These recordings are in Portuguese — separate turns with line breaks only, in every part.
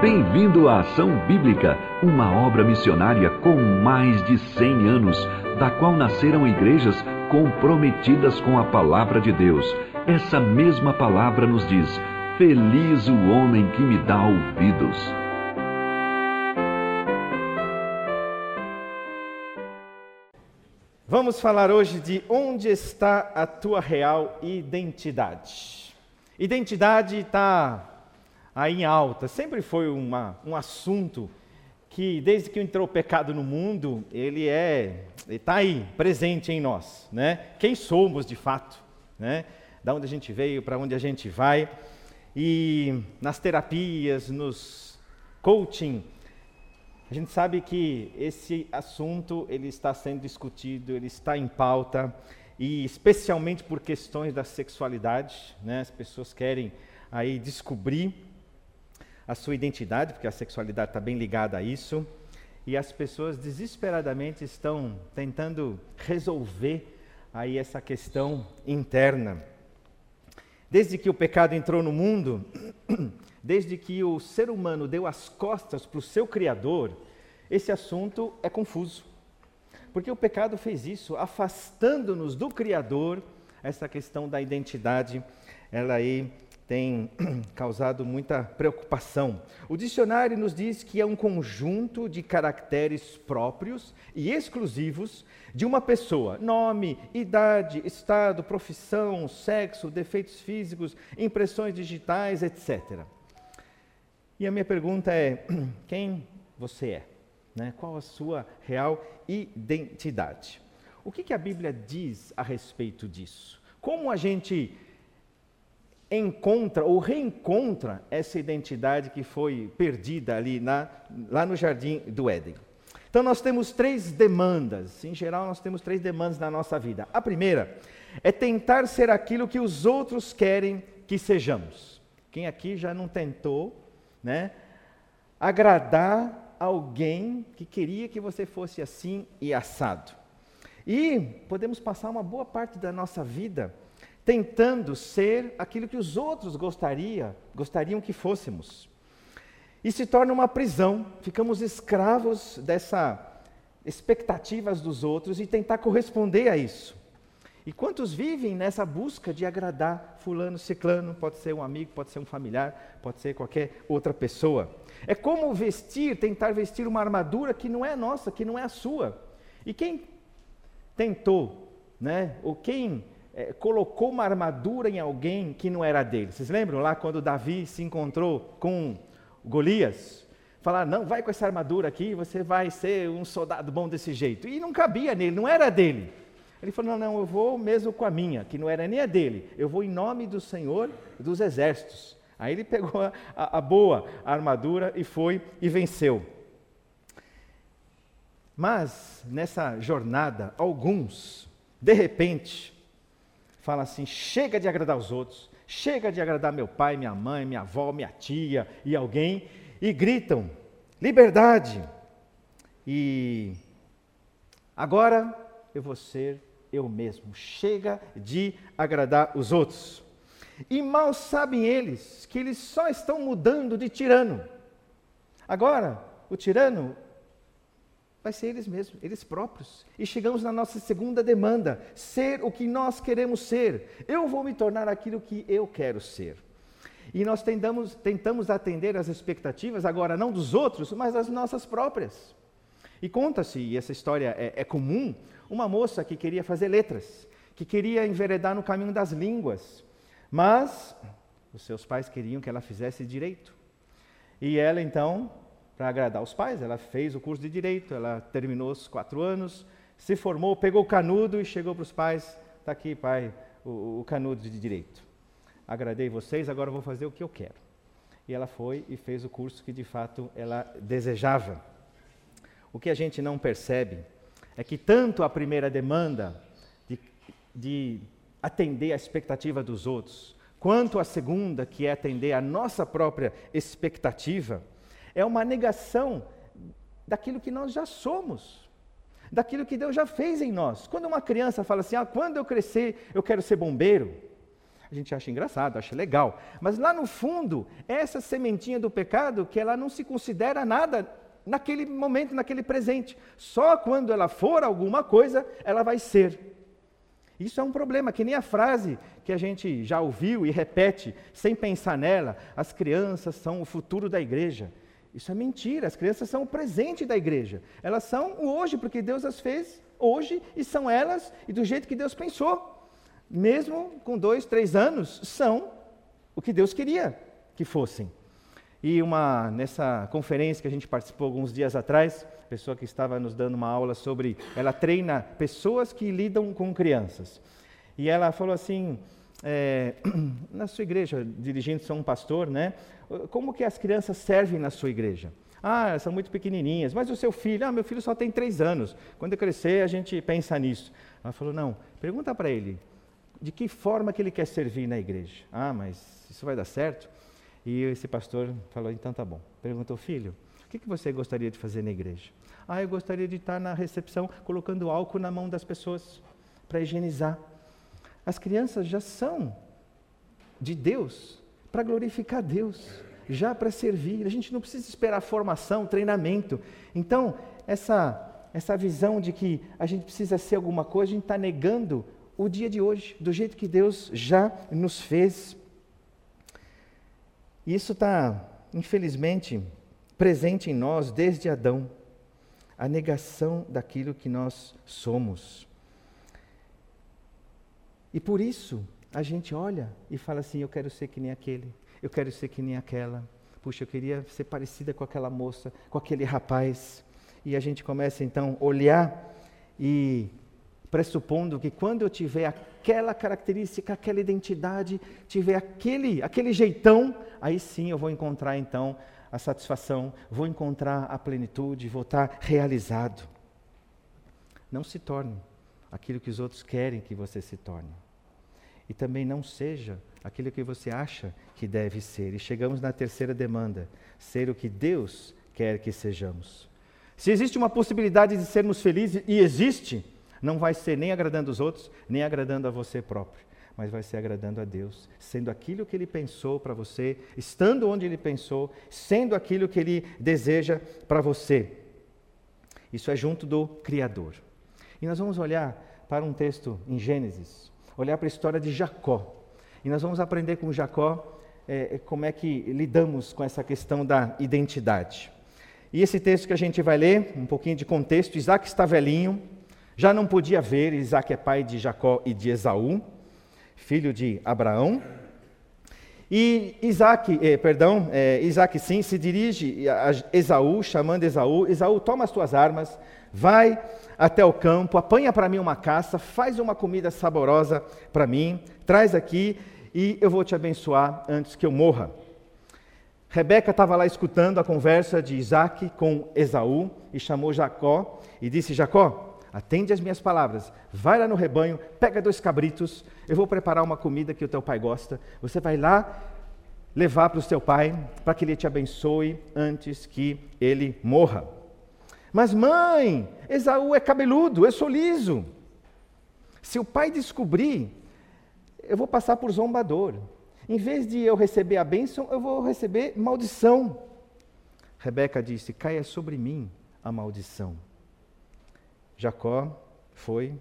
Bem-vindo à Ação Bíblica, uma obra missionária com mais de 100 anos, da qual nasceram igrejas comprometidas com a palavra de Deus. Essa mesma palavra nos diz: Feliz o homem que me dá ouvidos.
Vamos falar hoje de onde está a tua real identidade. Identidade está aí em alta, sempre foi uma, um assunto que desde que entrou o pecado no mundo, ele é, está aí, presente em nós, né? Quem somos de fato, né? Da onde a gente veio, para onde a gente vai. E nas terapias, nos coaching, a gente sabe que esse assunto ele está sendo discutido, ele está em pauta e especialmente por questões da sexualidade, né? As pessoas querem aí descobrir a sua identidade, porque a sexualidade está bem ligada a isso, e as pessoas desesperadamente estão tentando resolver aí essa questão interna. Desde que o pecado entrou no mundo, desde que o ser humano deu as costas para o seu Criador, esse assunto é confuso. Porque o pecado fez isso, afastando-nos do Criador, essa questão da identidade, ela aí tem causado muita preocupação. O dicionário nos diz que é um conjunto de caracteres próprios e exclusivos de uma pessoa: nome, idade, estado, profissão, sexo, defeitos físicos, impressões digitais, etc. E a minha pergunta é: quem você é? Né? Qual a sua real identidade? O que, que a Bíblia diz a respeito disso? Como a gente encontra ou reencontra essa identidade que foi perdida ali na, lá no jardim do Éden? Então nós temos três demandas. Em geral, nós temos três demandas na nossa vida. A primeira é tentar ser aquilo que os outros querem que sejamos. Quem aqui já não tentou, né, agradar alguém que queria que você fosse assim e assado? E podemos passar uma boa parte da nossa vida tentando ser aquilo que os outros gostaria, gostariam que fôssemos e se torna uma prisão. Ficamos escravos dessa expectativas dos outros e tentar corresponder a isso. E quantos vivem nessa busca de agradar fulano, ciclano, pode ser um amigo, pode ser um familiar, pode ser qualquer outra pessoa. É como vestir, tentar vestir uma armadura que não é nossa, que não é a sua. E quem tentou, né, ou quem é, colocou uma armadura em alguém que não era dele? Vocês lembram lá quando Davi se encontrou com Golias, falar: não, vai com essa armadura aqui, você vai ser um soldado bom desse jeito. E não cabia nele, não era dele. Ele falou: não, não, eu vou mesmo com a minha, que não era nem a dele, eu vou em nome do Senhor dos Exércitos. Aí ele pegou a, a boa armadura e foi e venceu. Mas nessa jornada, alguns, de repente, falam assim: chega de agradar os outros, Chega de agradar meu pai, minha mãe, minha avó, minha tia e alguém e gritam: liberdade! E agora eu vou ser eu mesmo. Chega de agradar os outros. E mal sabem eles que eles só estão mudando de tirano. Agora, o tirano vai ser eles mesmos, eles próprios. E chegamos na nossa segunda demanda: ser o que nós queremos ser. Eu vou me tornar aquilo que eu quero ser. E nós tentamos, tentamos atender às expectativas, agora não dos outros, mas das nossas próprias. E conta-se, e essa história é, é comum, uma moça que queria fazer letras, que queria enveredar no caminho das línguas, mas os seus pais queriam que ela fizesse direito. E ela então para agradar os pais. Ela fez o curso de direito, ela terminou os quatro anos, se formou, pegou o canudo e chegou para os pais: está aqui, pai, o, o, canudo de direito. Agradei vocês, agora vou fazer o que eu quero. E ela foi e fez o curso que de fato ela desejava. O que a gente não percebe é que tanto a primeira demanda de, de atender a expectativa dos outros, quanto a segunda, que é atender a nossa própria expectativa, é uma negação daquilo que nós já somos, daquilo que Deus já fez em nós. Quando uma criança fala assim: ah, quando eu crescer, eu quero ser bombeiro. A gente acha engraçado, acha legal. Mas lá no fundo, essa sementinha do pecado que ela não se considera nada naquele momento, naquele presente. Só quando ela for alguma coisa, ela vai ser. Isso é um problema, que nem a frase que a gente já ouviu e repete sem pensar nela: as crianças são o futuro da igreja. Isso é mentira, as crianças são o presente da igreja. Elas são o hoje, porque Deus as fez hoje e são elas e do jeito que Deus pensou mesmo com dois, três anos, são o que Deus queria que fossem. E uma, nessa conferência que a gente participou alguns dias atrás, pessoa que estava nos dando uma aula sobre, ela treina pessoas que lidam com crianças. E ela falou assim, é, na sua igreja, dirigindo-se a um pastor, né? Como que as crianças servem na sua igreja? Ah, são muito pequenininhas. Mas o seu filho? Ah, meu filho só tem três anos. Quando eu crescer, a gente pensa nisso. Ela falou, não, pergunta para ele, de que forma que ele quer servir na igreja. Ah, mas isso vai dar certo? E esse pastor falou, então tá bom. Perguntou, filho, o que, que você gostaria de fazer na igreja? Ah, eu gostaria de estar na recepção colocando álcool na mão das pessoas para higienizar. As crianças já são de Deus para glorificar Deus, já para servir. A gente não precisa esperar formação, treinamento. Então, essa essa visão de que a gente precisa ser alguma coisa, a gente está negando o dia de hoje, do jeito que Deus já nos fez. Isso está, infelizmente, presente em nós desde Adão a negação daquilo que nós somos. E por isso a gente olha e fala assim: eu quero ser que nem aquele, eu quero ser que nem aquela. Puxa, eu queria ser parecida com aquela moça, com aquele rapaz. E a gente começa então a olhar e pressupondo que quando eu tiver aquela característica, aquela identidade, tiver aquele, aquele jeitão, aí sim eu vou encontrar então a satisfação, vou encontrar a plenitude, vou estar realizado. Não se torne aquilo que os outros querem que você se torne. E também não seja aquilo que você acha que deve ser. E chegamos na terceira demanda: ser o que Deus quer que sejamos. Se existe uma possibilidade de sermos felizes, e existe, não vai ser nem agradando os outros, nem agradando a você próprio, mas vai ser agradando a Deus, sendo aquilo que Ele pensou para você, estando onde Ele pensou, sendo aquilo que Ele deseja para você. Isso é junto do Criador. E nós vamos olhar para um texto em Gênesis, olhar para a história de Jacó. E nós vamos aprender com Jacó é, como é que lidamos com essa questão da identidade. E esse texto que a gente vai ler, um pouquinho de contexto, Isaac está velhinho, já não podia ver, Isaac é pai de Jacó e de Esaú, filho de Abraão. E Isaac, eh, perdão, eh, Isaac sim, se dirige a Esaú, chamando Esaú, Esaú, toma as tuas armas, vai até o campo, apanha para mim uma caça, faz uma comida saborosa para mim, traz aqui e eu vou te abençoar antes que eu morra. Rebeca estava lá escutando a conversa de Isaac com Esaú e chamou Jacó e disse: Jacó, atende as minhas palavras, vai lá no rebanho, pega dois cabritos, eu vou preparar uma comida que o teu pai gosta, você vai lá levar para o seu pai, para que ele te abençoe antes que ele morra. Mas mãe, Esaú é cabeludo, eu sou liso. Se o pai descobrir, eu vou passar por zombador. Em vez de eu receber a bênção, eu vou receber maldição. Rebeca disse: caia sobre mim a maldição. Jacó foi,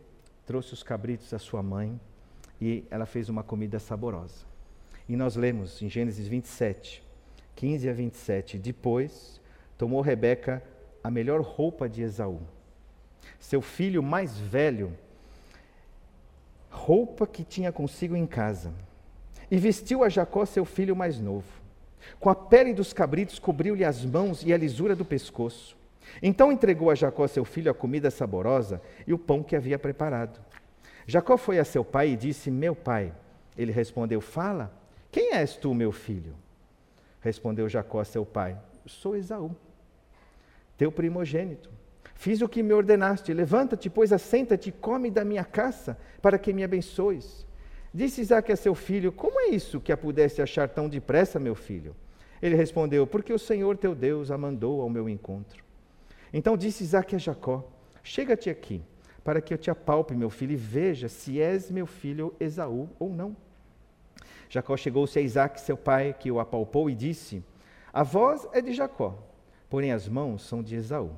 trouxe os cabritos à sua mãe e ela fez uma comida saborosa. E nós lemos em Gênesis 27, 15 a 27, depois tomou Rebeca a melhor roupa de Esaú, seu filho mais velho, roupa que tinha consigo em casa, e vestiu a Jacó, seu filho mais novo. Com a pele dos cabritos cobriu-lhe as mãos e a lisura do pescoço. Então entregou a Jacó seu filho a comida saborosa e o pão que havia preparado. Jacó foi a seu pai e disse: Meu pai. Ele respondeu: Fala, quem és tu, meu filho? Respondeu Jacó a seu pai: Sou Esaú, teu primogênito. Fiz o que me ordenaste. Levanta-te, pois assenta-te e come da minha caça, para que me abençoes. Disse Isaac a seu filho: Como é isso que a pudeste achar tão depressa, meu filho? Ele respondeu: Porque o Senhor teu Deus a mandou ao meu encontro. Então disse Isaac a Jacó: Chega-te aqui, para que eu te apalpe, meu filho, e veja se és meu filho Esaú ou não. Jacó chegou-se a Isaac, seu pai, que o apalpou e disse: A voz é de Jacó, porém as mãos são de Esaú.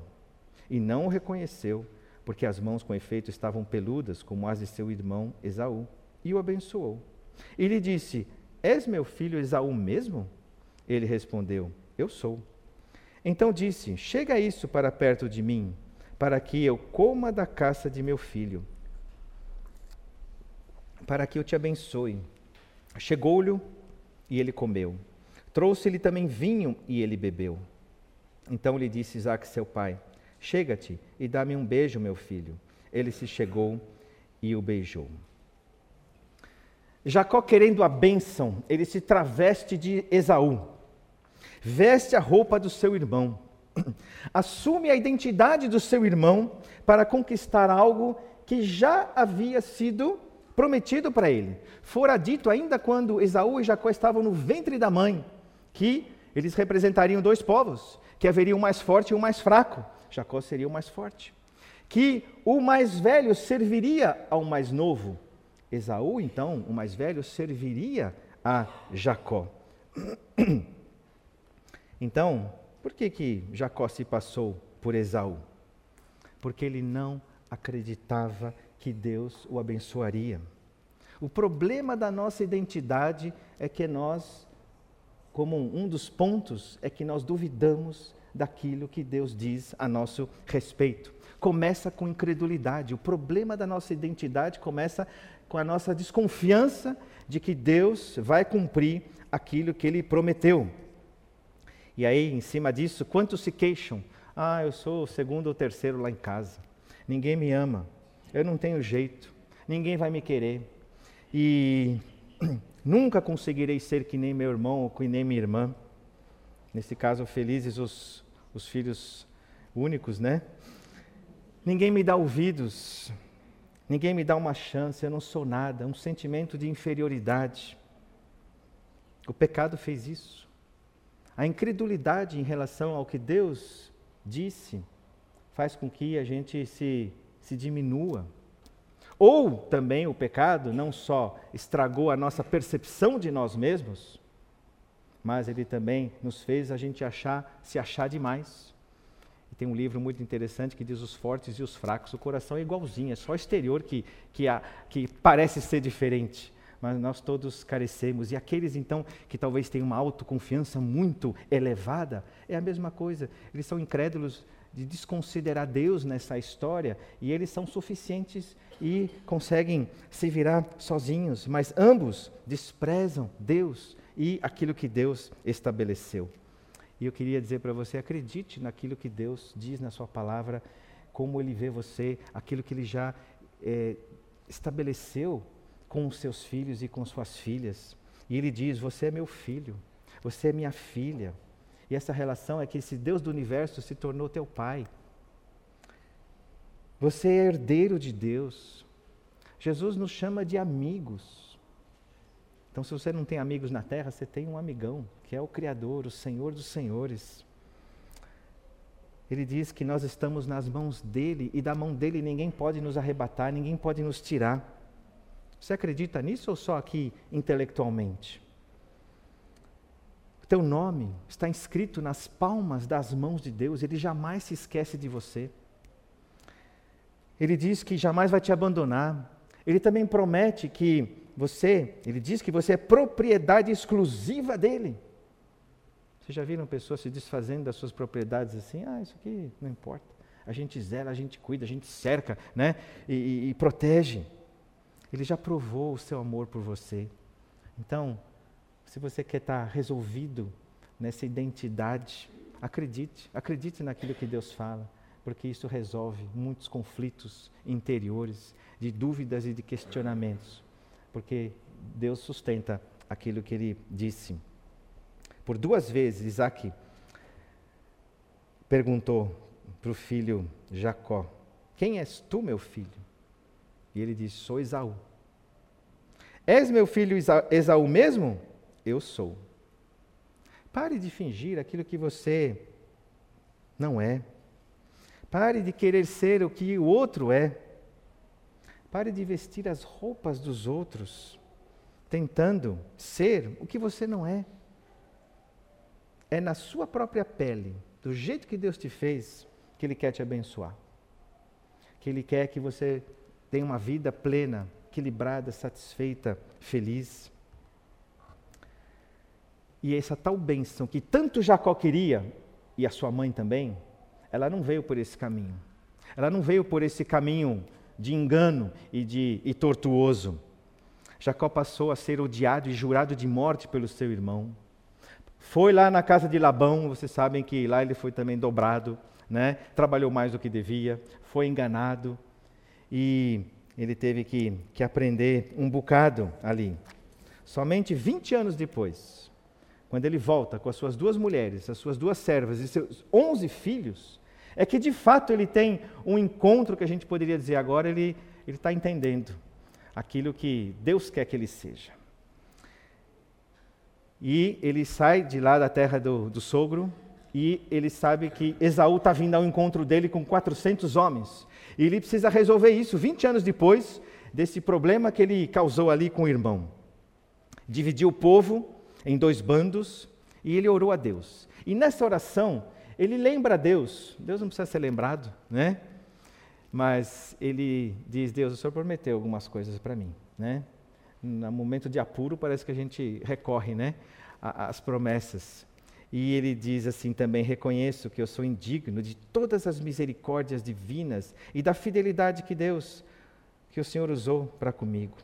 E não o reconheceu, porque as mãos com efeito estavam peludas, como as de seu irmão Esaú, e o abençoou. E lhe disse: És meu filho Esaú mesmo? Ele respondeu: Eu sou. Então disse: Chega isso para perto de mim, para que eu coma da caça de meu filho, para que eu te abençoe. Chegou-lhe e ele comeu. Trouxe-lhe também vinho e ele bebeu. Então lhe disse Isaac, seu pai: Chega-te e dá-me um beijo, meu filho. Ele se chegou e o beijou. Jacó, querendo a bênção, ele se traveste de Esaú veste a roupa do seu irmão, assume a identidade do seu irmão para conquistar algo que já havia sido prometido para ele. Fora dito ainda quando Esaú e Jacó estavam no ventre da mãe, que eles representariam dois povos, que haveria um mais forte e um mais fraco. Jacó seria o mais forte. Que o mais velho serviria ao mais novo. Esaú, então, o mais velho, serviria a Jacó. Então, por que, que Jacó se passou por Esaú? Porque ele não acreditava que Deus o abençoaria. O problema da nossa identidade é que nós, como um dos pontos, é que nós duvidamos daquilo que Deus diz a nosso respeito. Começa com incredulidade. O problema da nossa identidade começa com a nossa desconfiança de que Deus vai cumprir aquilo que ele prometeu. E aí, em cima disso, quantos se queixam? Ah, eu sou o segundo ou terceiro lá em casa. Ninguém me ama. Eu não tenho jeito. Ninguém vai me querer. E nunca conseguirei ser que nem meu irmão ou que nem minha irmã. Nesse caso, felizes os, os filhos únicos, né? Ninguém me dá ouvidos. Ninguém me dá uma chance. Eu não sou nada. Um sentimento de inferioridade. O pecado fez isso. A incredulidade em relação ao que Deus disse faz com que a gente se, se diminua. Ou também o pecado não só estragou a nossa percepção de nós mesmos, mas ele também nos fez a gente achar, se achar demais. E tem um livro muito interessante que diz os fortes e os fracos. O coração é igualzinho, é só o exterior que, que, que parece ser diferente mas nós todos carecemos. E aqueles então que talvez tenham uma autoconfiança muito elevada, é a mesma coisa. Eles são incrédulos de desconsiderar Deus nessa história e eles são suficientes e conseguem se virar sozinhos, mas ambos desprezam Deus e aquilo que Deus estabeleceu. E eu queria dizer para você: acredite naquilo que Deus diz na Sua palavra, como Ele vê você, aquilo que Ele já é, estabeleceu com os seus filhos e com suas filhas. E ele diz: Você é meu filho, você é minha filha. E essa relação é que esse Deus do universo se tornou teu pai. Você é herdeiro de Deus. Jesus nos chama de amigos. Então, se você não tem amigos na terra, você tem um amigão, que é o Criador, o Senhor dos Senhores. Ele diz que nós estamos nas mãos dele e da mão dele ninguém pode nos arrebatar, ninguém pode nos tirar. Você acredita nisso ou só aqui intelectualmente? O teu nome está inscrito nas palmas das mãos de Deus, ele jamais se esquece de você. Ele diz que jamais vai te abandonar. Ele também promete que você, ele diz que você é propriedade exclusiva dele. Vocês já viram pessoas se desfazendo das suas propriedades assim? Ah, isso aqui não importa. A gente zela, a gente cuida, a gente cerca, né? E, e, e protege. Ele já provou o seu amor por você. Então, se você quer estar resolvido nessa identidade, acredite, acredite naquilo que Deus fala, porque isso resolve muitos conflitos interiores, de dúvidas e de questionamentos, porque Deus sustenta aquilo que ele disse. Por duas vezes, Isaac perguntou para o filho Jacó: Quem és tu, meu filho? E ele diz: Sou Esaú. És meu filho Esaú mesmo? Eu sou. Pare de fingir aquilo que você não é. Pare de querer ser o que o outro é. Pare de vestir as roupas dos outros. tentando ser o que você não é. É na sua própria pele, do jeito que Deus te fez, que Ele quer te abençoar. Que Ele quer que você tenha uma vida plena, equilibrada, satisfeita, feliz. E essa tal bênção que tanto Jacó queria, e a sua mãe também, ela não veio por esse caminho. Ela não veio por esse caminho de engano e, de, e tortuoso. Jacó passou a ser odiado e jurado de morte pelo seu irmão. Foi lá na casa de Labão, vocês sabem que lá ele foi também dobrado, né? trabalhou mais do que devia, foi enganado e ele teve que, que aprender um bocado ali. Somente 20 anos depois, quando ele volta com as suas duas mulheres, as suas duas servas e seus 11 filhos, é que de fato ele tem um encontro que a gente poderia dizer agora, ele está entendendo aquilo que Deus quer que ele seja. E ele sai de lá da terra do, do sogro e ele sabe que Esaú está vindo ao encontro dele com 400 homens. E ele precisa resolver isso 20 anos depois desse problema que ele causou ali com o irmão. Dividiu o povo em dois bandos e ele orou a Deus. E nessa oração, ele lembra a Deus. Deus não precisa ser lembrado, né? Mas ele diz: Deus, o Senhor prometeu algumas coisas para mim, né? No momento de apuro, parece que a gente recorre, né? Às promessas. E ele diz assim também: Reconheço que eu sou indigno de todas as misericórdias divinas e da fidelidade que Deus, que o Senhor usou para comigo.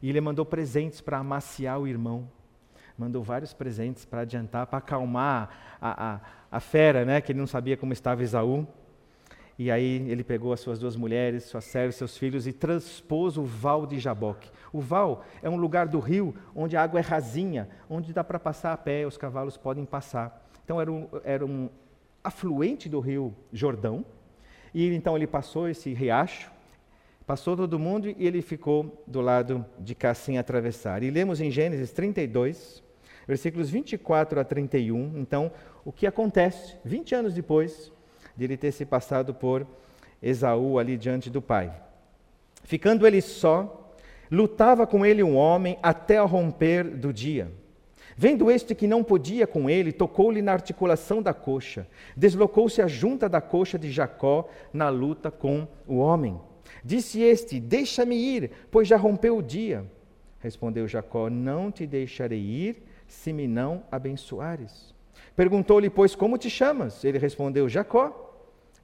E ele mandou presentes para amaciar o irmão mandou vários presentes para adiantar, para acalmar a, a, a, fera, né, que ele não sabia como estava Esaú. E aí ele pegou as suas duas mulheres, suas servas, seus filhos e transpôs o val de Jaboque. O val é um lugar do rio onde a água é rasinha, onde dá para passar a pé, os cavalos podem passar. Então era um, era um afluente do rio Jordão. E então ele passou esse riacho, passou todo mundo e ele ficou do lado de cá sem atravessar. E lemos em Gênesis 32, versículos 24 a 31. Então, o que acontece 20 anos depois de ele ter se passado por Esaú ali diante do pai? Ficando ele só, lutava com ele um homem até ao romper do dia. Vendo este que não podia com ele, tocou-lhe na articulação da coxa. Deslocou-se a junta da coxa de Jacó na luta com o homem. Disse este: Deixa-me ir, pois já rompeu o dia. Respondeu Jacó: Não te deixarei ir se me não abençoares. Perguntou-lhe, pois, como te chamas? Ele respondeu, Jacó.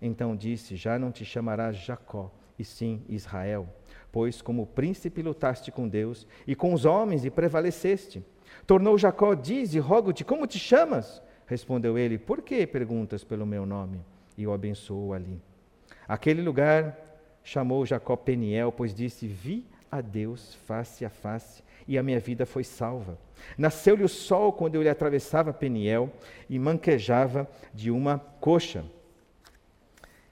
Então disse: Já não te chamarás Jacó, e sim Israel, pois como príncipe lutaste com Deus e com os homens e prevaleceste. Tornou Jacó, diz e rogo-te, como te chamas? Respondeu ele, por que perguntas pelo meu nome? E o abençoou ali. Aquele lugar chamou Jacó Peniel, pois disse: Vi a Deus face a face, e a minha vida foi salva. Nasceu-lhe o sol quando ele atravessava Peniel e manquejava de uma coxa.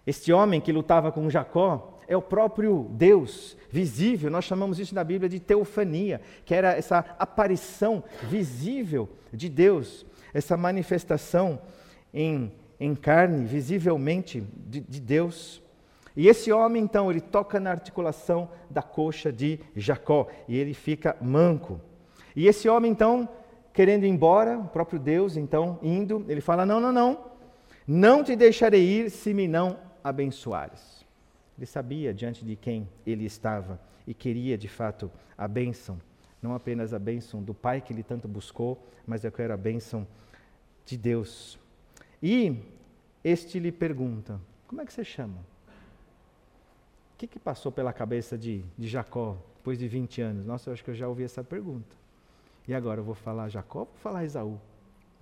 Este homem que lutava com Jacó é o próprio Deus visível. Nós chamamos isso na Bíblia de teofania, que era essa aparição visível de Deus, essa manifestação em, em carne, visivelmente de, de Deus. E esse homem, então, ele toca na articulação da coxa de Jacó e ele fica manco. E esse homem, então, querendo ir embora, o próprio Deus, então, indo, ele fala: Não, não, não, não te deixarei ir se me não abençoares. Ele sabia diante de quem ele estava e queria, de fato, a bênção, não apenas a bênção do Pai que ele tanto buscou, mas eu quero a bênção de Deus. E este lhe pergunta: Como é que você chama? O que, que passou pela cabeça de, de Jacó depois de 20 anos? Nossa, eu acho que eu já ouvi essa pergunta. E agora eu vou falar Jacó, vou falar Esaú.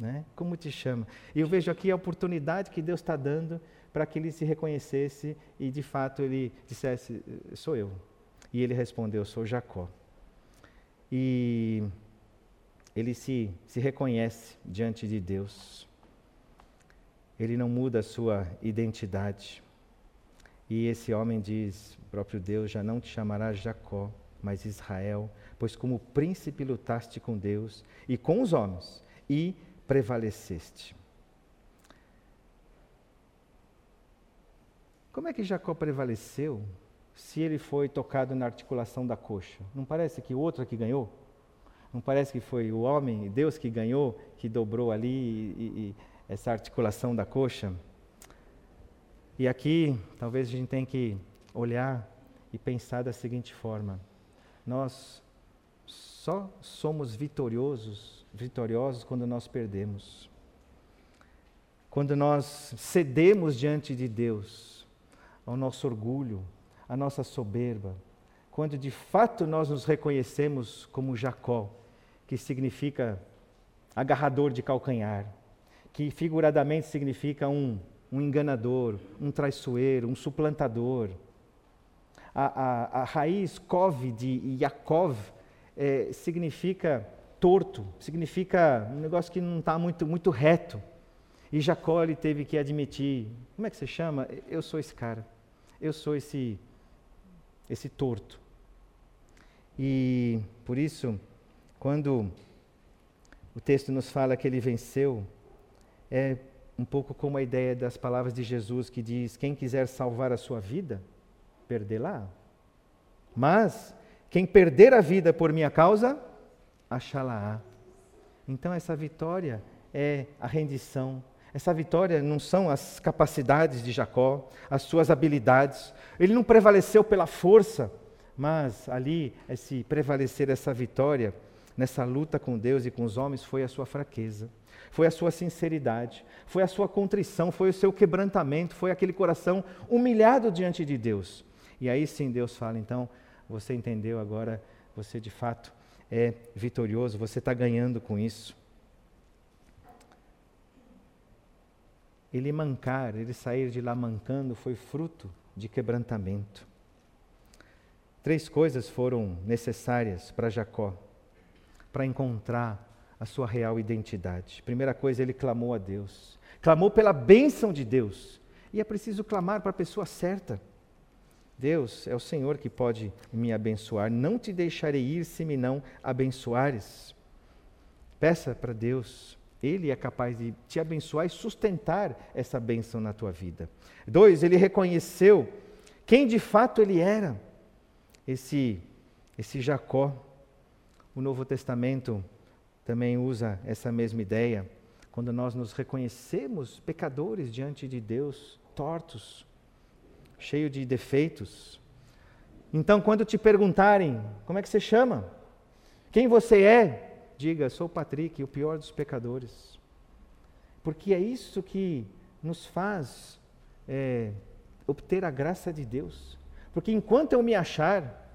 Né? Como te chama? E eu vejo aqui a oportunidade que Deus está dando para que ele se reconhecesse e de fato ele dissesse: Sou eu. E ele respondeu: Sou Jacó. E ele se, se reconhece diante de Deus. Ele não muda a sua identidade. E esse homem diz: próprio Deus já não te chamará Jacó, mas Israel, pois como príncipe lutaste com Deus e com os homens, e prevaleceste. Como é que Jacó prevaleceu se ele foi tocado na articulação da coxa? Não parece que o outro aqui ganhou? Não parece que foi o homem, Deus que ganhou, que dobrou ali e, e, essa articulação da coxa? E aqui, talvez a gente tenha que olhar e pensar da seguinte forma: nós só somos vitoriosos, vitoriosos quando nós perdemos. Quando nós cedemos diante de Deus ao nosso orgulho, à nossa soberba, quando de fato nós nos reconhecemos como Jacó, que significa agarrador de calcanhar, que figuradamente significa um, um enganador, um traiçoeiro, um suplantador. A, a, a raiz Kov de Yaakov é, significa torto, significa um negócio que não está muito, muito reto. E Jacó ele teve que admitir: como é que você chama? Eu sou esse cara, eu sou esse, esse torto. E por isso, quando o texto nos fala que ele venceu, é um pouco como a ideia das palavras de Jesus que diz: quem quiser salvar a sua vida, perdê-la. Mas quem perder a vida por minha causa, achá-la-á. Então essa vitória é a rendição. Essa vitória não são as capacidades de Jacó, as suas habilidades. Ele não prevaleceu pela força, mas ali, esse prevalecer essa vitória, nessa luta com Deus e com os homens, foi a sua fraqueza, foi a sua sinceridade, foi a sua contrição, foi o seu quebrantamento, foi aquele coração humilhado diante de Deus. E aí sim Deus fala, então, você entendeu agora, você de fato é vitorioso, você está ganhando com isso. Ele mancar, ele sair de lá mancando, foi fruto de quebrantamento. Três coisas foram necessárias para Jacó, para encontrar a sua real identidade. Primeira coisa, ele clamou a Deus. Clamou pela bênção de Deus. E é preciso clamar para a pessoa certa. Deus é o Senhor que pode me abençoar. Não te deixarei ir se me não abençoares. Peça para Deus. Ele é capaz de te abençoar e sustentar essa bênção na tua vida. Dois, ele reconheceu quem de fato ele era esse, esse Jacó. O Novo Testamento também usa essa mesma ideia. Quando nós nos reconhecemos pecadores diante de Deus, tortos, cheios de defeitos. Então, quando te perguntarem como é que você chama, quem você é, diga: sou Patrick, o pior dos pecadores. Porque é isso que nos faz é, obter a graça de Deus. Porque enquanto eu me achar,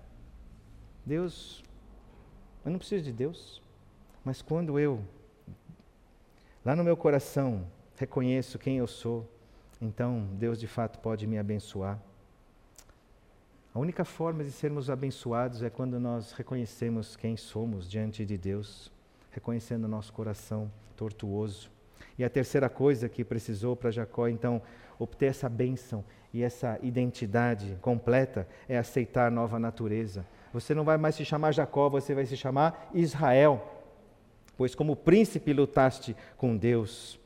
Deus, eu não preciso de Deus. Mas quando eu, lá no meu coração, reconheço quem eu sou, então Deus de fato pode me abençoar. A única forma de sermos abençoados é quando nós reconhecemos quem somos diante de Deus, reconhecendo nosso coração tortuoso. E a terceira coisa que precisou para Jacó, então, obter essa bênção e essa identidade completa é aceitar nova natureza. Você não vai mais se chamar Jacó, você vai se chamar Israel, pois como príncipe lutaste com Deus.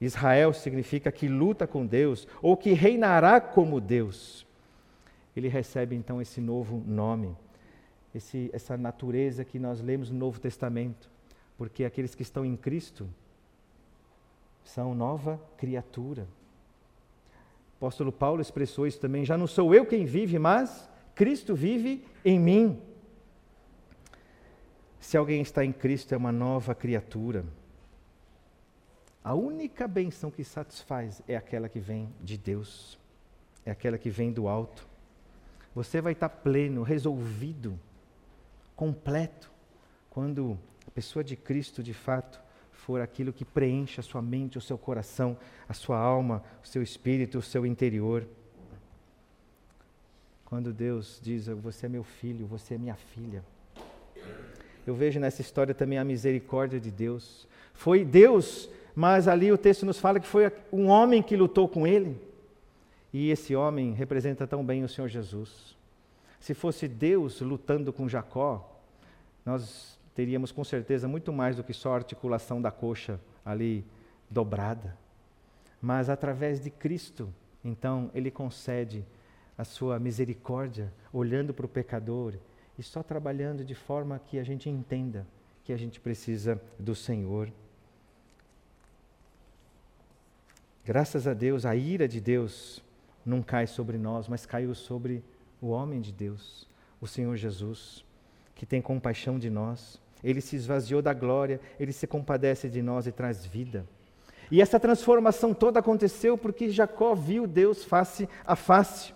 Israel significa que luta com Deus, ou que reinará como Deus. Ele recebe então esse novo nome, esse, essa natureza que nós lemos no Novo Testamento, porque aqueles que estão em Cristo são nova criatura apóstolo Paulo expressou isso também. Já não sou eu quem vive, mas Cristo vive em mim. Se alguém está em Cristo, é uma nova criatura. A única benção que satisfaz é aquela que vem de Deus, é aquela que vem do alto. Você vai estar pleno, resolvido, completo, quando a pessoa de Cristo de fato for aquilo que preenche a sua mente, o seu coração, a sua alma, o seu espírito, o seu interior. Quando Deus diz: Você é meu filho, você é minha filha. Eu vejo nessa história também a misericórdia de Deus. Foi Deus, mas ali o texto nos fala que foi um homem que lutou com ele. E esse homem representa tão bem o Senhor Jesus. Se fosse Deus lutando com Jacó, nós teríamos com certeza muito mais do que só a articulação da coxa ali dobrada. Mas através de Cristo, então, Ele concede a sua misericórdia, olhando para o pecador e só trabalhando de forma que a gente entenda que a gente precisa do Senhor. Graças a Deus, a ira de Deus não cai sobre nós, mas caiu sobre o homem de Deus, o Senhor Jesus, que tem compaixão de nós. Ele se esvaziou da glória, ele se compadece de nós e traz vida. E essa transformação toda aconteceu porque Jacó viu Deus face a face.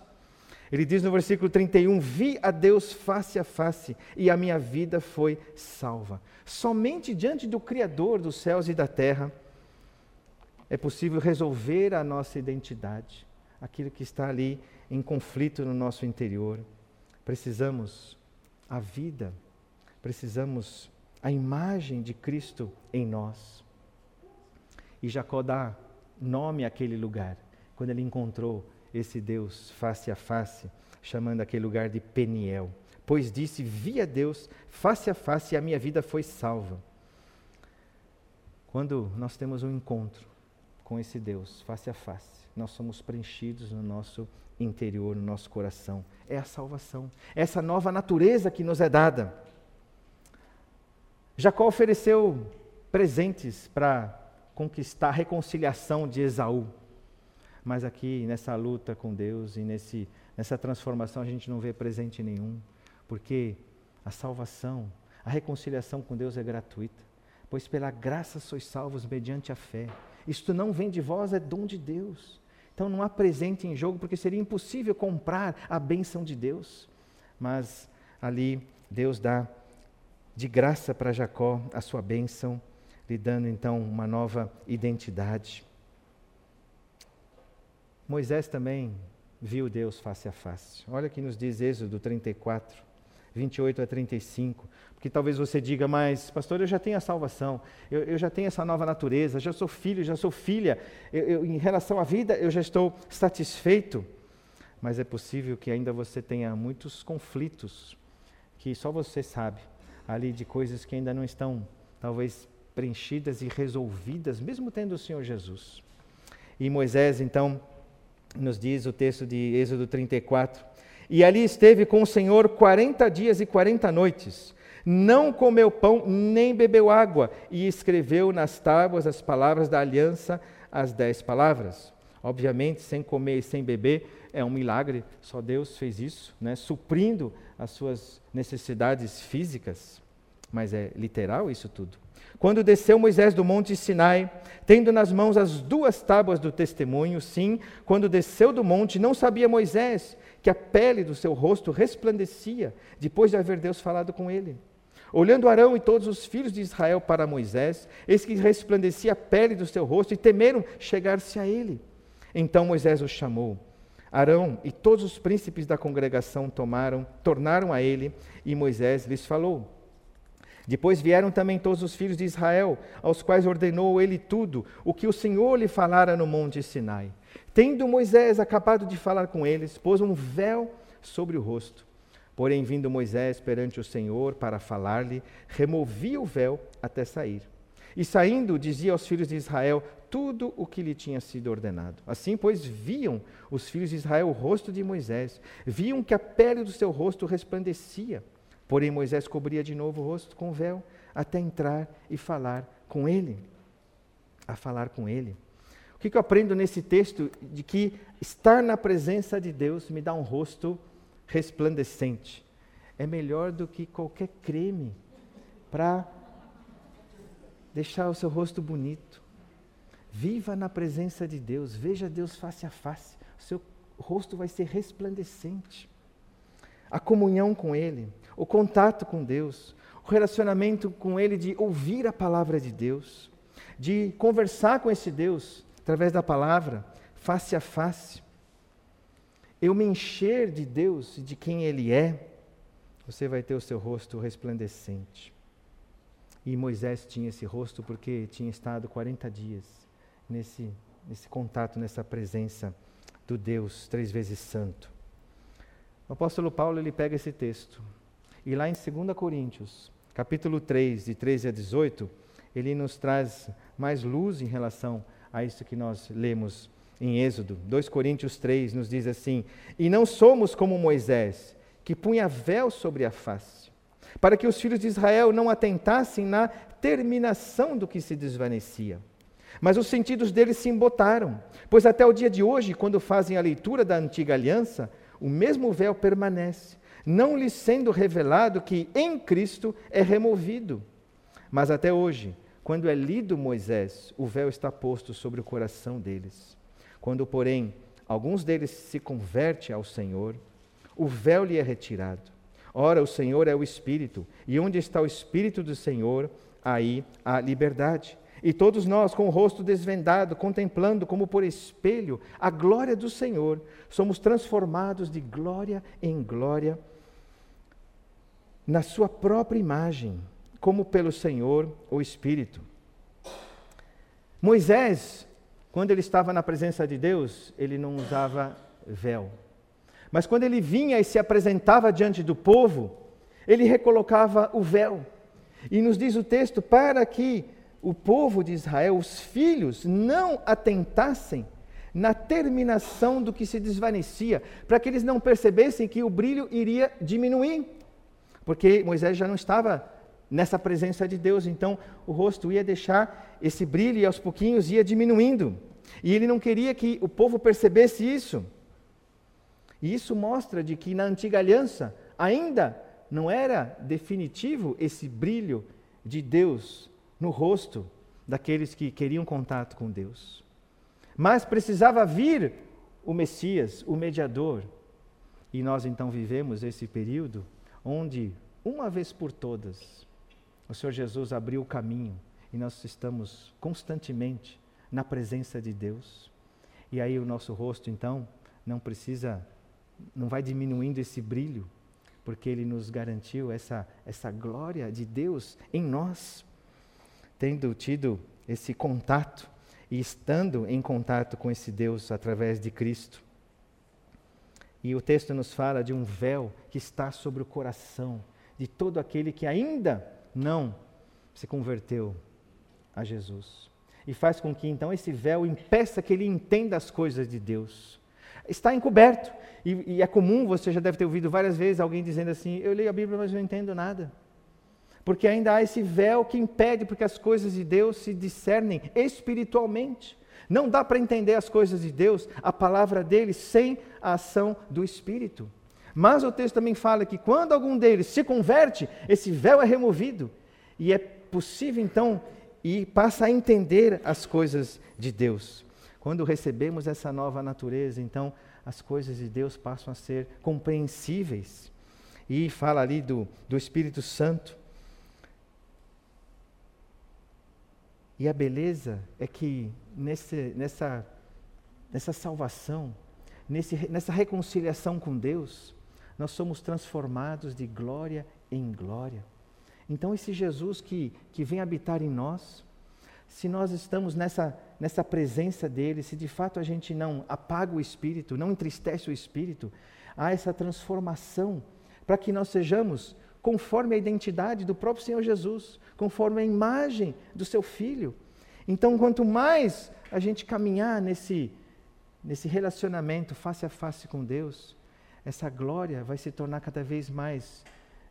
Ele diz no versículo 31: Vi a Deus face a face e a minha vida foi salva. Somente diante do Criador dos céus e da terra é possível resolver a nossa identidade, aquilo que está ali em conflito no nosso interior. Precisamos a vida, precisamos a imagem de Cristo em nós. E Jacó dá nome àquele lugar, quando ele encontrou esse Deus face a face, chamando aquele lugar de Peniel. Pois disse: Vi a Deus face a face e a minha vida foi salva. Quando nós temos um encontro com esse Deus face a face, nós somos preenchidos no nosso interior, no nosso coração. É a salvação, é essa nova natureza que nos é dada. Jacó ofereceu presentes para conquistar a reconciliação de Esaú. Mas aqui, nessa luta com Deus e nesse, nessa transformação, a gente não vê presente nenhum, porque a salvação, a reconciliação com Deus é gratuita. Pois pela graça sois salvos mediante a fé. Isto não vem de vós, é dom de Deus. Então não há presente em jogo, porque seria impossível comprar a bênção de Deus. Mas ali Deus dá de graça para Jacó a sua bênção, lhe dando então uma nova identidade. Moisés também viu Deus face a face. Olha que nos diz Êxodo 34, 28 a 35. Porque talvez você diga, mas, pastor, eu já tenho a salvação, eu, eu já tenho essa nova natureza, já sou filho, já sou filha, eu, eu, em relação à vida eu já estou satisfeito. Mas é possível que ainda você tenha muitos conflitos que só você sabe, ali de coisas que ainda não estão, talvez, preenchidas e resolvidas, mesmo tendo o Senhor Jesus. E Moisés, então, nos diz o texto de Êxodo 34. E ali esteve com o Senhor quarenta dias e quarenta noites. Não comeu pão, nem bebeu água, e escreveu nas tábuas as palavras da aliança, as dez palavras. Obviamente, sem comer e sem beber, é um milagre, só Deus fez isso, né? suprindo as suas necessidades físicas. Mas é literal isso tudo. Quando desceu Moisés do monte Sinai, tendo nas mãos as duas tábuas do testemunho, sim, quando desceu do monte, não sabia Moisés que a pele do seu rosto resplandecia, depois de haver Deus falado com ele. Olhando Arão e todos os filhos de Israel para Moisés, eis que resplandecia a pele do seu rosto e temeram chegar-se a ele. Então Moisés os chamou. Arão e todos os príncipes da congregação tomaram, tornaram a ele, e Moisés lhes falou. Depois vieram também todos os filhos de Israel, aos quais ordenou ele tudo, o que o Senhor lhe falara no monte Sinai. Tendo Moisés acabado de falar com eles, pôs um véu sobre o rosto. Porém, vindo Moisés perante o Senhor para falar-lhe, removia o véu até sair. E saindo, dizia aos filhos de Israel tudo o que lhe tinha sido ordenado. Assim, pois, viam os filhos de Israel o rosto de Moisés, viam que a pele do seu rosto resplandecia Porém, Moisés cobria de novo o rosto com o véu até entrar e falar com ele. A falar com ele. Que, que eu aprendo nesse texto? De que estar na presença de Deus me dá um rosto resplandecente. É melhor do que qualquer creme para deixar o seu rosto bonito. Viva na presença de Deus, veja Deus face a face. O seu rosto vai ser resplandecente. A comunhão com Ele o contato com Deus, o relacionamento com Ele de ouvir a palavra de Deus, de conversar com esse Deus através da palavra, face a face. Eu me encher de Deus e de quem Ele é, você vai ter o seu rosto resplandecente. E Moisés tinha esse rosto porque tinha estado 40 dias nesse, nesse contato, nessa presença do Deus três vezes santo. O apóstolo Paulo ele pega esse texto e lá em 2 Coríntios, capítulo 3, de 13 a 18, ele nos traz mais luz em relação a isso que nós lemos em Êxodo. 2 Coríntios 3 nos diz assim: E não somos como Moisés, que punha véu sobre a face, para que os filhos de Israel não atentassem na terminação do que se desvanecia. Mas os sentidos deles se embotaram, pois até o dia de hoje, quando fazem a leitura da antiga aliança, o mesmo véu permanece, não lhes sendo revelado que em Cristo é removido. Mas até hoje, quando é lido Moisés, o véu está posto sobre o coração deles. Quando, porém, alguns deles se convertem ao Senhor, o véu lhe é retirado. Ora, o Senhor é o Espírito, e onde está o Espírito do Senhor, aí há liberdade. E todos nós, com o rosto desvendado, contemplando como por espelho a glória do Senhor, somos transformados de glória em glória na Sua própria imagem, como pelo Senhor o Espírito. Moisés, quando ele estava na presença de Deus, ele não usava véu. Mas quando ele vinha e se apresentava diante do povo, ele recolocava o véu. E nos diz o texto: para que o povo de Israel, os filhos, não atentassem na terminação do que se desvanecia, para que eles não percebessem que o brilho iria diminuir. Porque Moisés já não estava nessa presença de Deus, então o rosto ia deixar esse brilho e aos pouquinhos ia diminuindo. E ele não queria que o povo percebesse isso. E isso mostra de que na antiga aliança ainda não era definitivo esse brilho de Deus no rosto daqueles que queriam contato com Deus. Mas precisava vir o Messias, o mediador. E nós então vivemos esse período onde, uma vez por todas, o Senhor Jesus abriu o caminho e nós estamos constantemente na presença de Deus. E aí o nosso rosto então não precisa não vai diminuindo esse brilho, porque Ele nos garantiu essa, essa glória de Deus em nós, tendo tido esse contato e estando em contato com esse Deus através de Cristo. E o texto nos fala de um véu que está sobre o coração de todo aquele que ainda não se converteu a Jesus. E faz com que então esse véu impeça que ele entenda as coisas de Deus está encoberto. E, e, é comum, você já deve ter ouvido várias vezes alguém dizendo assim: Eu leio a Bíblia, mas não entendo nada. Porque ainda há esse véu que impede porque as coisas de Deus se discernem espiritualmente. Não dá para entender as coisas de Deus, a palavra dele, sem a ação do Espírito. Mas o texto também fala que quando algum deles se converte, esse véu é removido. E é possível então e passa a entender as coisas de Deus. Quando recebemos essa nova natureza, então as coisas de Deus passam a ser compreensíveis. E fala ali do, do Espírito Santo. E a beleza é que nesse, nessa, nessa salvação, nesse, nessa reconciliação com Deus, nós somos transformados de glória em glória. Então, esse Jesus que, que vem habitar em nós, se nós estamos nessa, nessa presença dele, se de fato a gente não apaga o espírito, não entristece o espírito, há essa transformação para que nós sejamos conforme a identidade do próprio Senhor Jesus, conforme a imagem do seu filho. Então, quanto mais a gente caminhar nesse, nesse relacionamento face a face com Deus, essa glória vai se tornar cada vez mais,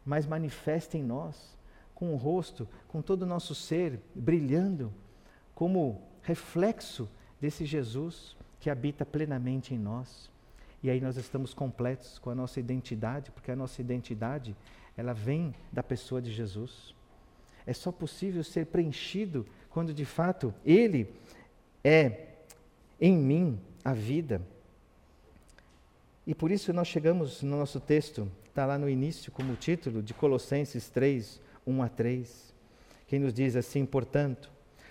mais manifesta em nós, com o rosto, com todo o nosso ser brilhando como reflexo desse Jesus que habita plenamente em nós. E aí nós estamos completos com a nossa identidade, porque a nossa identidade, ela vem da pessoa de Jesus. É só possível ser preenchido quando de fato ele é em mim a vida. E por isso nós chegamos no nosso texto, está lá no início como título de Colossenses 3, 1 a 3, que nos diz assim: portanto,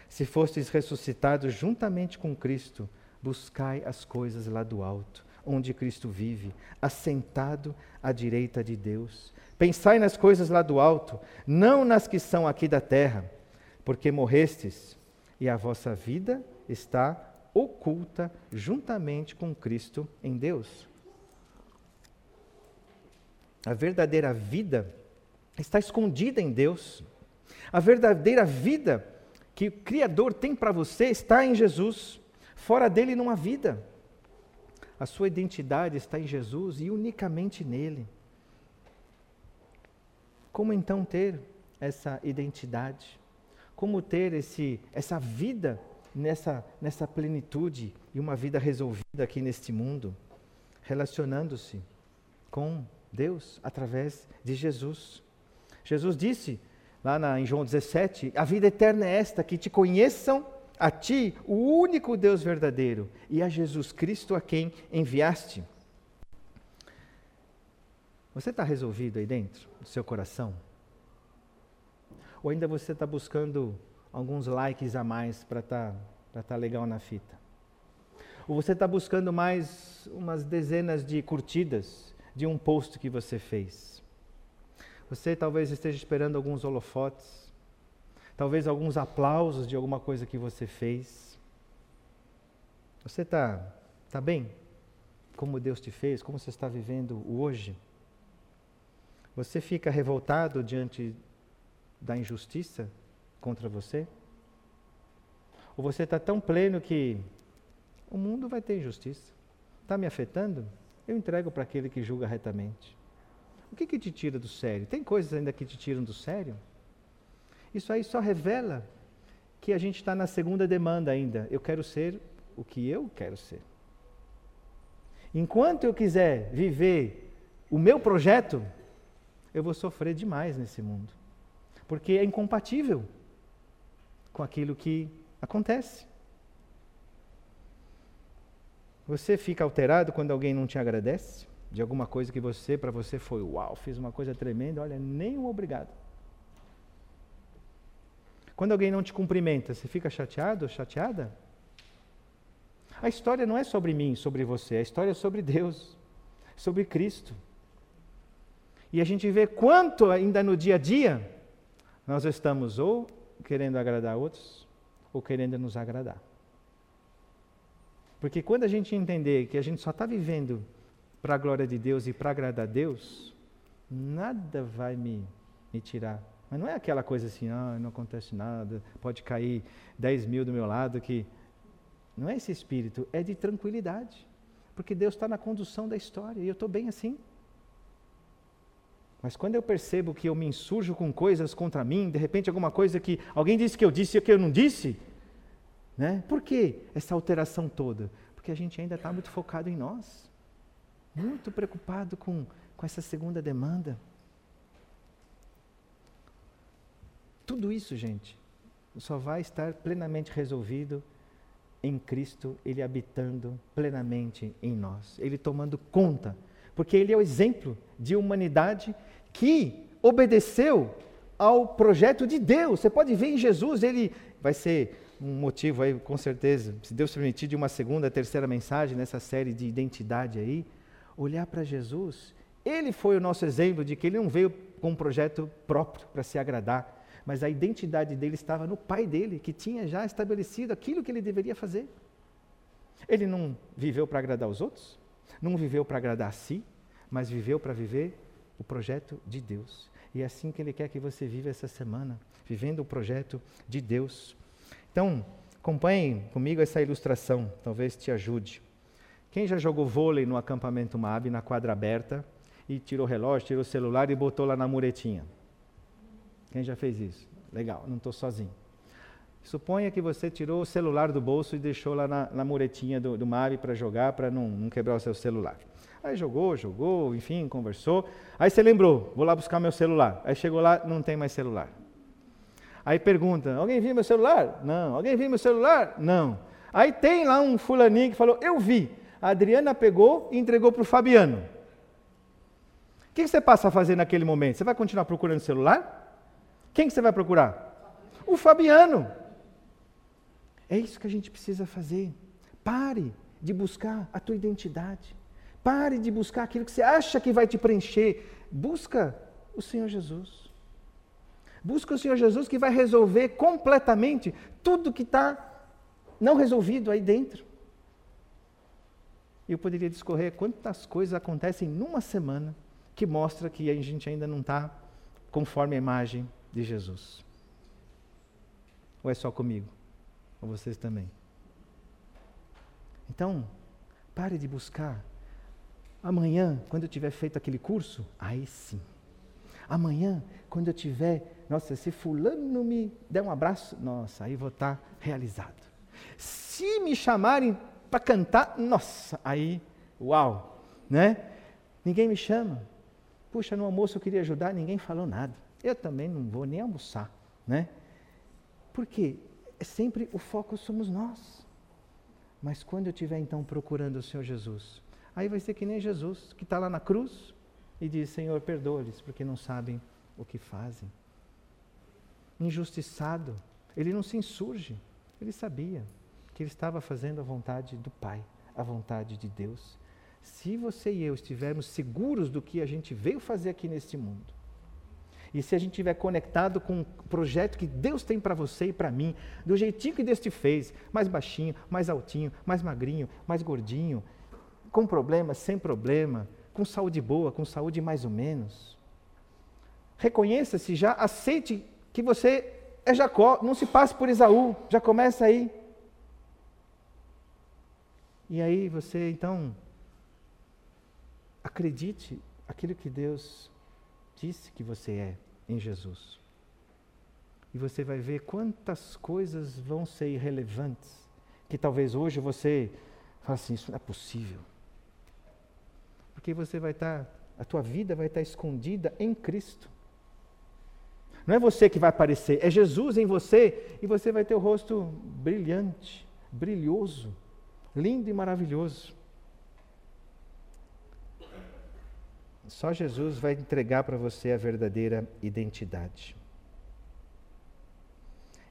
se fostes ressuscitados juntamente com Cristo, buscai as coisas lá do alto, onde Cristo vive, assentado à direita de Deus. Pensai nas coisas lá do alto, não nas que são aqui da terra, porque morrestes e a vossa vida está oculta juntamente com Cristo em Deus. A verdadeira vida está escondida em Deus. A verdadeira vida que o Criador tem para você está em Jesus. Fora dele não há vida. A sua identidade está em Jesus e unicamente nele. Como então ter essa identidade? Como ter esse, essa vida nessa, nessa plenitude e uma vida resolvida aqui neste mundo, relacionando-se com Deus através de Jesus. Jesus disse lá na, em João 17: A vida eterna é esta, que te conheçam a ti, o único Deus verdadeiro, e a Jesus Cristo a quem enviaste. Você está resolvido aí dentro do seu coração? Ou ainda você está buscando alguns likes a mais para estar tá, tá legal na fita? Ou você está buscando mais umas dezenas de curtidas de um post que você fez? Você talvez esteja esperando alguns holofotes, talvez alguns aplausos de alguma coisa que você fez. Você está tá bem? Como Deus te fez? Como você está vivendo hoje? Você fica revoltado diante da injustiça contra você? Ou você está tão pleno que o mundo vai ter injustiça? Está me afetando? Eu entrego para aquele que julga retamente. O que, que te tira do sério? Tem coisas ainda que te tiram do sério? Isso aí só revela que a gente está na segunda demanda ainda. Eu quero ser o que eu quero ser. Enquanto eu quiser viver o meu projeto, eu vou sofrer demais nesse mundo. Porque é incompatível com aquilo que acontece. Você fica alterado quando alguém não te agradece de alguma coisa que você, para você, foi uau, fiz uma coisa tremenda, olha, nem um obrigado. Quando alguém não te cumprimenta, você fica chateado ou chateada? A história não é sobre mim, sobre você, a história é sobre Deus, sobre Cristo. E a gente vê quanto ainda no dia a dia nós estamos ou querendo agradar outros ou querendo nos agradar. Porque quando a gente entender que a gente só está vivendo para a glória de Deus e para agradar a Deus, nada vai me, me tirar. Mas não é aquela coisa assim, ah, não acontece nada, pode cair 10 mil do meu lado, que. Não é esse espírito, é de tranquilidade. Porque Deus está na condução da história e eu estou bem assim. Mas quando eu percebo que eu me insurjo com coisas contra mim, de repente alguma coisa que alguém disse que eu disse e que eu não disse, né? Por que essa alteração toda? Porque a gente ainda está muito focado em nós, muito preocupado com, com essa segunda demanda. Tudo isso, gente, só vai estar plenamente resolvido em Cristo, Ele habitando plenamente em nós, Ele tomando conta, porque Ele é o exemplo de humanidade que obedeceu ao projeto de Deus. Você pode ver em Jesus, ele vai ser um motivo aí, com certeza, se Deus permitir, de uma segunda, terceira mensagem nessa série de identidade aí, olhar para Jesus. Ele foi o nosso exemplo de que ele não veio com um projeto próprio para se agradar, mas a identidade dele estava no pai dele, que tinha já estabelecido aquilo que ele deveria fazer. Ele não viveu para agradar os outros, não viveu para agradar a si, mas viveu para viver o projeto de Deus. E é assim que Ele quer que você viva essa semana, vivendo o projeto de Deus. Então, acompanhem comigo essa ilustração, talvez te ajude. Quem já jogou vôlei no acampamento MAB, na quadra aberta, e tirou o relógio, tirou o celular e botou lá na muretinha? Quem já fez isso? Legal, não estou sozinho. Suponha que você tirou o celular do bolso e deixou lá na, na muretinha do, do MAB para jogar, para não, não quebrar o seu celular. Aí jogou, jogou, enfim, conversou. Aí você lembrou, vou lá buscar meu celular. Aí chegou lá, não tem mais celular. Aí pergunta, alguém viu meu celular? Não. Alguém viu meu celular? Não. Aí tem lá um fulaninho que falou, eu vi. A Adriana pegou e entregou para o Fabiano. O que você passa a fazer naquele momento? Você vai continuar procurando o celular? Quem que você vai procurar? O Fabiano. É isso que a gente precisa fazer. Pare de buscar a tua identidade. Pare de buscar aquilo que você acha que vai te preencher. Busca o Senhor Jesus. Busca o Senhor Jesus que vai resolver completamente tudo que está não resolvido aí dentro. Eu poderia discorrer quantas coisas acontecem numa semana que mostra que a gente ainda não está conforme a imagem de Jesus. Ou é só comigo? Ou vocês também? Então, pare de buscar Amanhã, quando eu tiver feito aquele curso, aí sim. Amanhã, quando eu tiver, nossa, se fulano me der um abraço, nossa, aí vou estar tá realizado. Se me chamarem para cantar, nossa, aí, uau, né? Ninguém me chama. Puxa, no almoço eu queria ajudar, ninguém falou nada. Eu também não vou nem almoçar, né? Por quê? É sempre o foco somos nós. Mas quando eu estiver então procurando o Senhor Jesus, aí vai ser que nem Jesus, que está lá na cruz e diz: Senhor, perdoa-lhes, porque não sabem o que fazem. Injustiçado, ele não se insurge, ele sabia que ele estava fazendo a vontade do Pai, a vontade de Deus. Se você e eu estivermos seguros do que a gente veio fazer aqui neste mundo, e se a gente estiver conectado com o projeto que Deus tem para você e para mim, do jeitinho que Deus te fez, mais baixinho, mais altinho, mais magrinho, mais gordinho, com problema, sem problema, com saúde boa, com saúde mais ou menos. Reconheça-se já, aceite que você é Jacó, não se passe por Esaú, já começa aí. E aí você então acredite aquilo que Deus disse que você é em Jesus. E você vai ver quantas coisas vão ser irrelevantes, que talvez hoje você fale assim, isso não é possível. Porque você vai estar, a tua vida vai estar escondida em Cristo. Não é você que vai aparecer, é Jesus em você e você vai ter o rosto brilhante, brilhoso, lindo e maravilhoso. Só Jesus vai entregar para você a verdadeira identidade.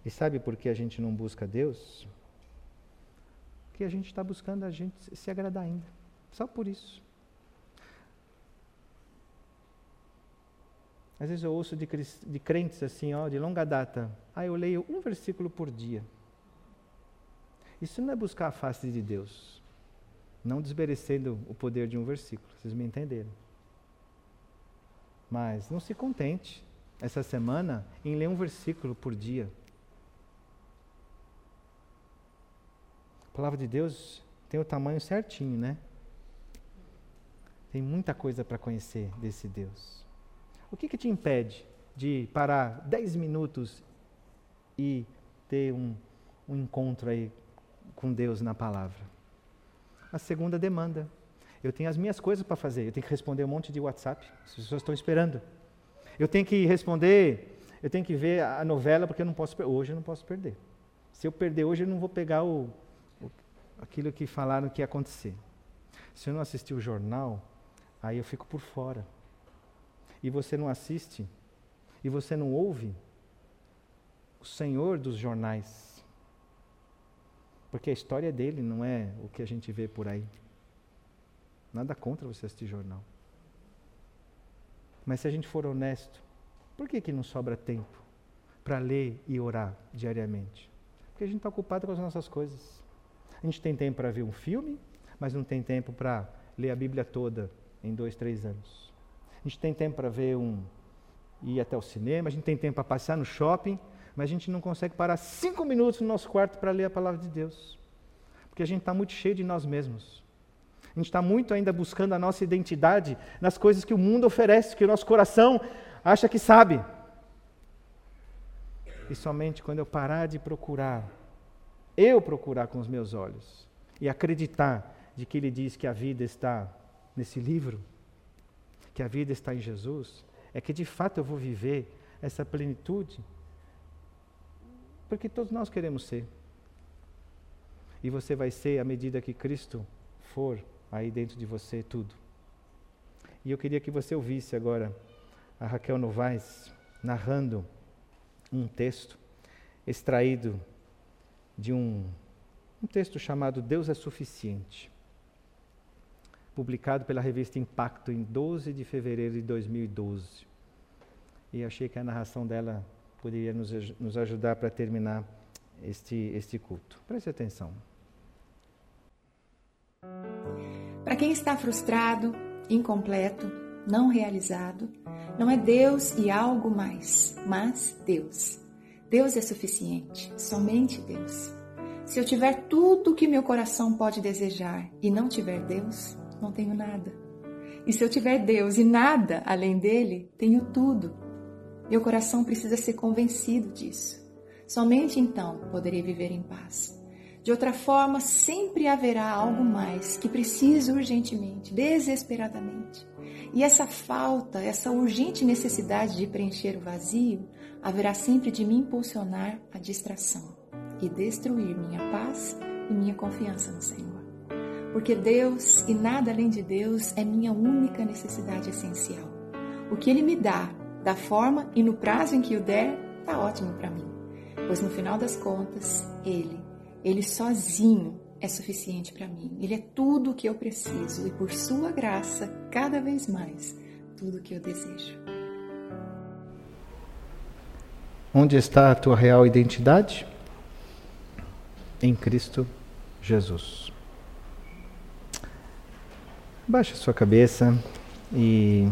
E sabe por que a gente não busca Deus? Porque a gente está buscando a gente se agradar ainda. Só por isso. Às vezes eu ouço de, de crentes assim, ó, de longa data. Ah, eu leio um versículo por dia. Isso não é buscar a face de Deus. Não desmerecendo o poder de um versículo. Vocês me entenderam? Mas não se contente essa semana em ler um versículo por dia. A palavra de Deus tem o tamanho certinho, né? Tem muita coisa para conhecer desse Deus. O que, que te impede de parar 10 minutos e ter um, um encontro aí com Deus na palavra? A segunda demanda, eu tenho as minhas coisas para fazer. Eu tenho que responder um monte de WhatsApp. As pessoas estão esperando. Eu tenho que responder, eu tenho que ver a novela, porque eu não posso, hoje eu não posso perder. Se eu perder hoje, eu não vou pegar o, o, aquilo que falaram que ia acontecer. Se eu não assistir o jornal, aí eu fico por fora. E você não assiste, e você não ouve o Senhor dos jornais. Porque a história dele não é o que a gente vê por aí. Nada contra você assistir jornal. Mas se a gente for honesto, por que, que não sobra tempo para ler e orar diariamente? Porque a gente está ocupado com as nossas coisas. A gente tem tempo para ver um filme, mas não tem tempo para ler a Bíblia toda em dois, três anos. A gente tem tempo para ver um ir até o cinema, a gente tem tempo para passear no shopping, mas a gente não consegue parar cinco minutos no nosso quarto para ler a palavra de Deus. Porque a gente está muito cheio de nós mesmos. A gente está muito ainda buscando a nossa identidade nas coisas que o mundo oferece, que o nosso coração acha que sabe. E somente quando eu parar de procurar, eu procurar com os meus olhos e acreditar de que ele diz que a vida está nesse livro, que a vida está em Jesus, é que de fato eu vou viver essa plenitude. Porque todos nós queremos ser. E você vai ser à medida que Cristo for aí dentro de você tudo. E eu queria que você ouvisse agora a Raquel Novaes narrando um texto extraído de um, um texto chamado Deus é Suficiente, publicado pela revista Impacto em 12 de fevereiro de 2012. E achei que a narração dela poderia nos, nos ajudar para terminar este, este culto. Preste atenção.
Para quem está frustrado, incompleto, não realizado, não é Deus e algo mais, mas Deus. Deus é suficiente, somente Deus. Se eu tiver tudo o que meu coração pode desejar e não tiver Deus, não tenho nada. E se eu tiver Deus e nada além dele, tenho tudo. Meu coração precisa ser convencido disso. Somente então poderei viver em paz. De outra forma, sempre haverá algo mais que preciso urgentemente, desesperadamente. E essa falta, essa urgente necessidade de preencher o vazio, haverá sempre de me impulsionar à distração e destruir minha paz e minha confiança no Senhor. Porque Deus e nada além de Deus é minha única necessidade essencial. O que Ele me dá, da forma e no prazo em que o der, está ótimo para mim. Pois no final das contas, Ele, Ele sozinho é suficiente para mim. Ele é tudo o que eu preciso e por Sua graça, cada vez mais, tudo o que eu desejo.
Onde está a tua real identidade? Em Cristo Jesus. Baixe a sua cabeça e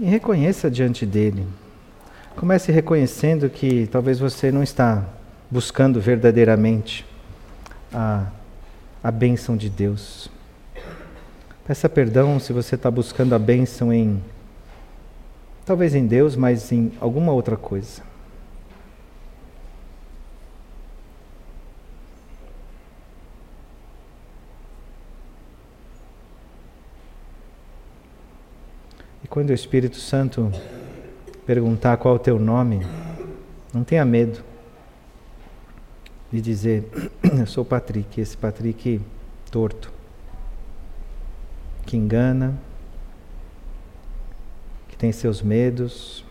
e reconheça diante dele. Comece reconhecendo que talvez você não está buscando verdadeiramente a, a bênção de Deus. Peça perdão se você está buscando a bênção em. talvez em Deus, mas em alguma outra coisa. E quando o Espírito Santo perguntar qual é o teu nome, não tenha medo de dizer: Eu sou Patrick, esse Patrick torto, que engana, que tem seus medos,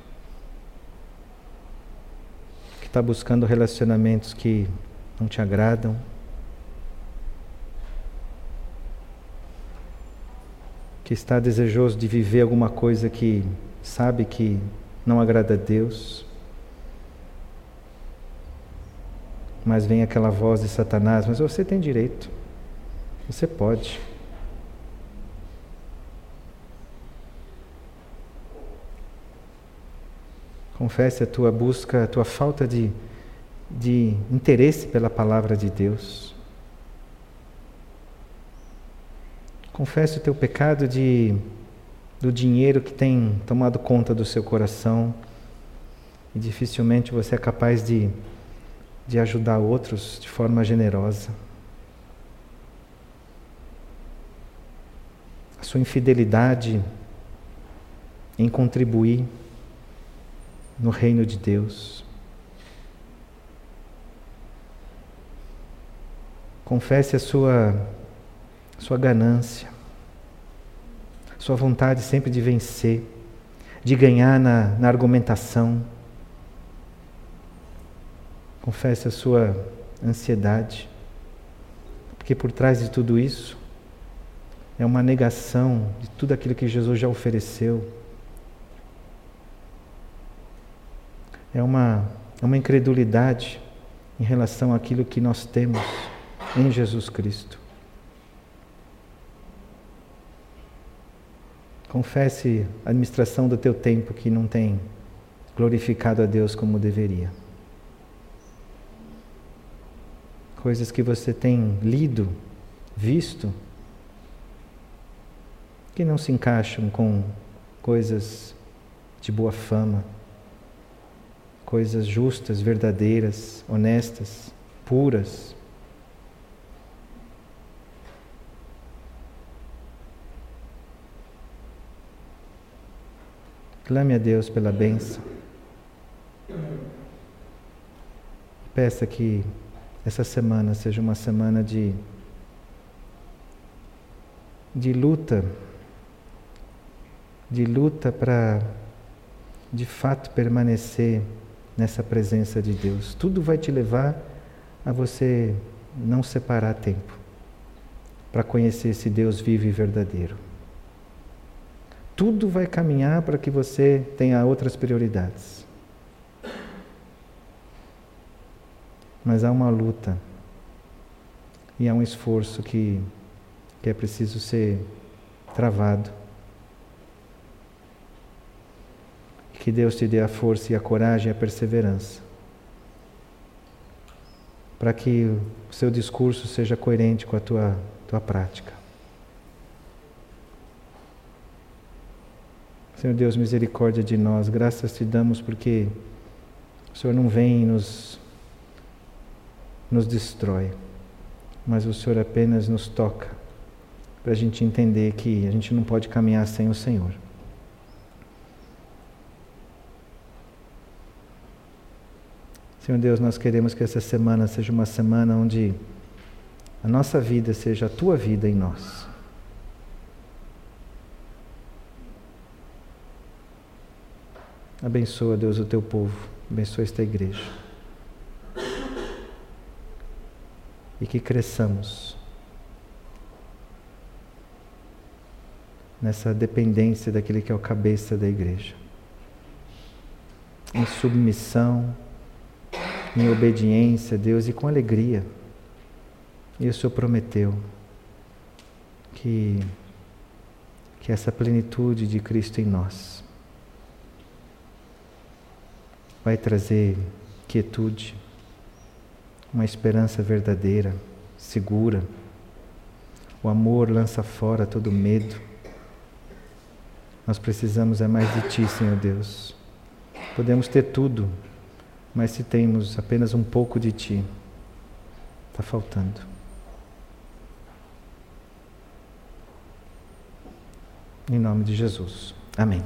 que está buscando relacionamentos que não te agradam. Que está desejoso de viver alguma coisa que sabe que não agrada a Deus, mas vem aquela voz de Satanás: Mas você tem direito, você pode. Confesse a tua busca, a tua falta de, de interesse pela palavra de Deus. Confesse o teu pecado de do dinheiro que tem tomado conta do seu coração e dificilmente você é capaz de, de ajudar outros de forma generosa. A sua infidelidade em contribuir no reino de Deus. Confesse a sua sua ganância, sua vontade sempre de vencer, de ganhar na, na argumentação. Confesse a sua ansiedade, porque por trás de tudo isso é uma negação de tudo aquilo que Jesus já ofereceu. É uma, é uma incredulidade em relação àquilo que nós temos em Jesus Cristo. Confesse a administração do teu tempo que não tem glorificado a Deus como deveria. Coisas que você tem lido, visto, que não se encaixam com coisas de boa fama, coisas justas, verdadeiras, honestas, puras. Clame a Deus pela bênção. Peça que essa semana seja uma semana de, de luta, de luta para de fato permanecer nessa presença de Deus. Tudo vai te levar a você não separar tempo para conhecer esse Deus vivo e verdadeiro tudo vai caminhar para que você tenha outras prioridades. Mas há uma luta e há um esforço que, que é preciso ser travado. Que Deus te dê a força e a coragem e a perseverança para que o seu discurso seja coerente com a tua, tua prática. Senhor Deus, misericórdia de nós, graças te damos porque o Senhor não vem e nos, nos destrói, mas o Senhor apenas nos toca para a gente entender que a gente não pode caminhar sem o Senhor. Senhor Deus, nós queremos que essa semana seja uma semana onde a nossa vida seja a tua vida em nós. Abençoa, Deus, o teu povo. Abençoa esta igreja. E que cresçamos nessa dependência daquele que é o cabeça da igreja. Em submissão, em obediência a Deus e com alegria. E o Senhor prometeu que, que essa plenitude de Cristo em nós vai trazer quietude, uma esperança verdadeira, segura. O amor lança fora todo medo. Nós precisamos é mais de Ti, Senhor Deus. Podemos ter tudo, mas se temos apenas um pouco de Ti, está faltando. Em nome de Jesus. Amém.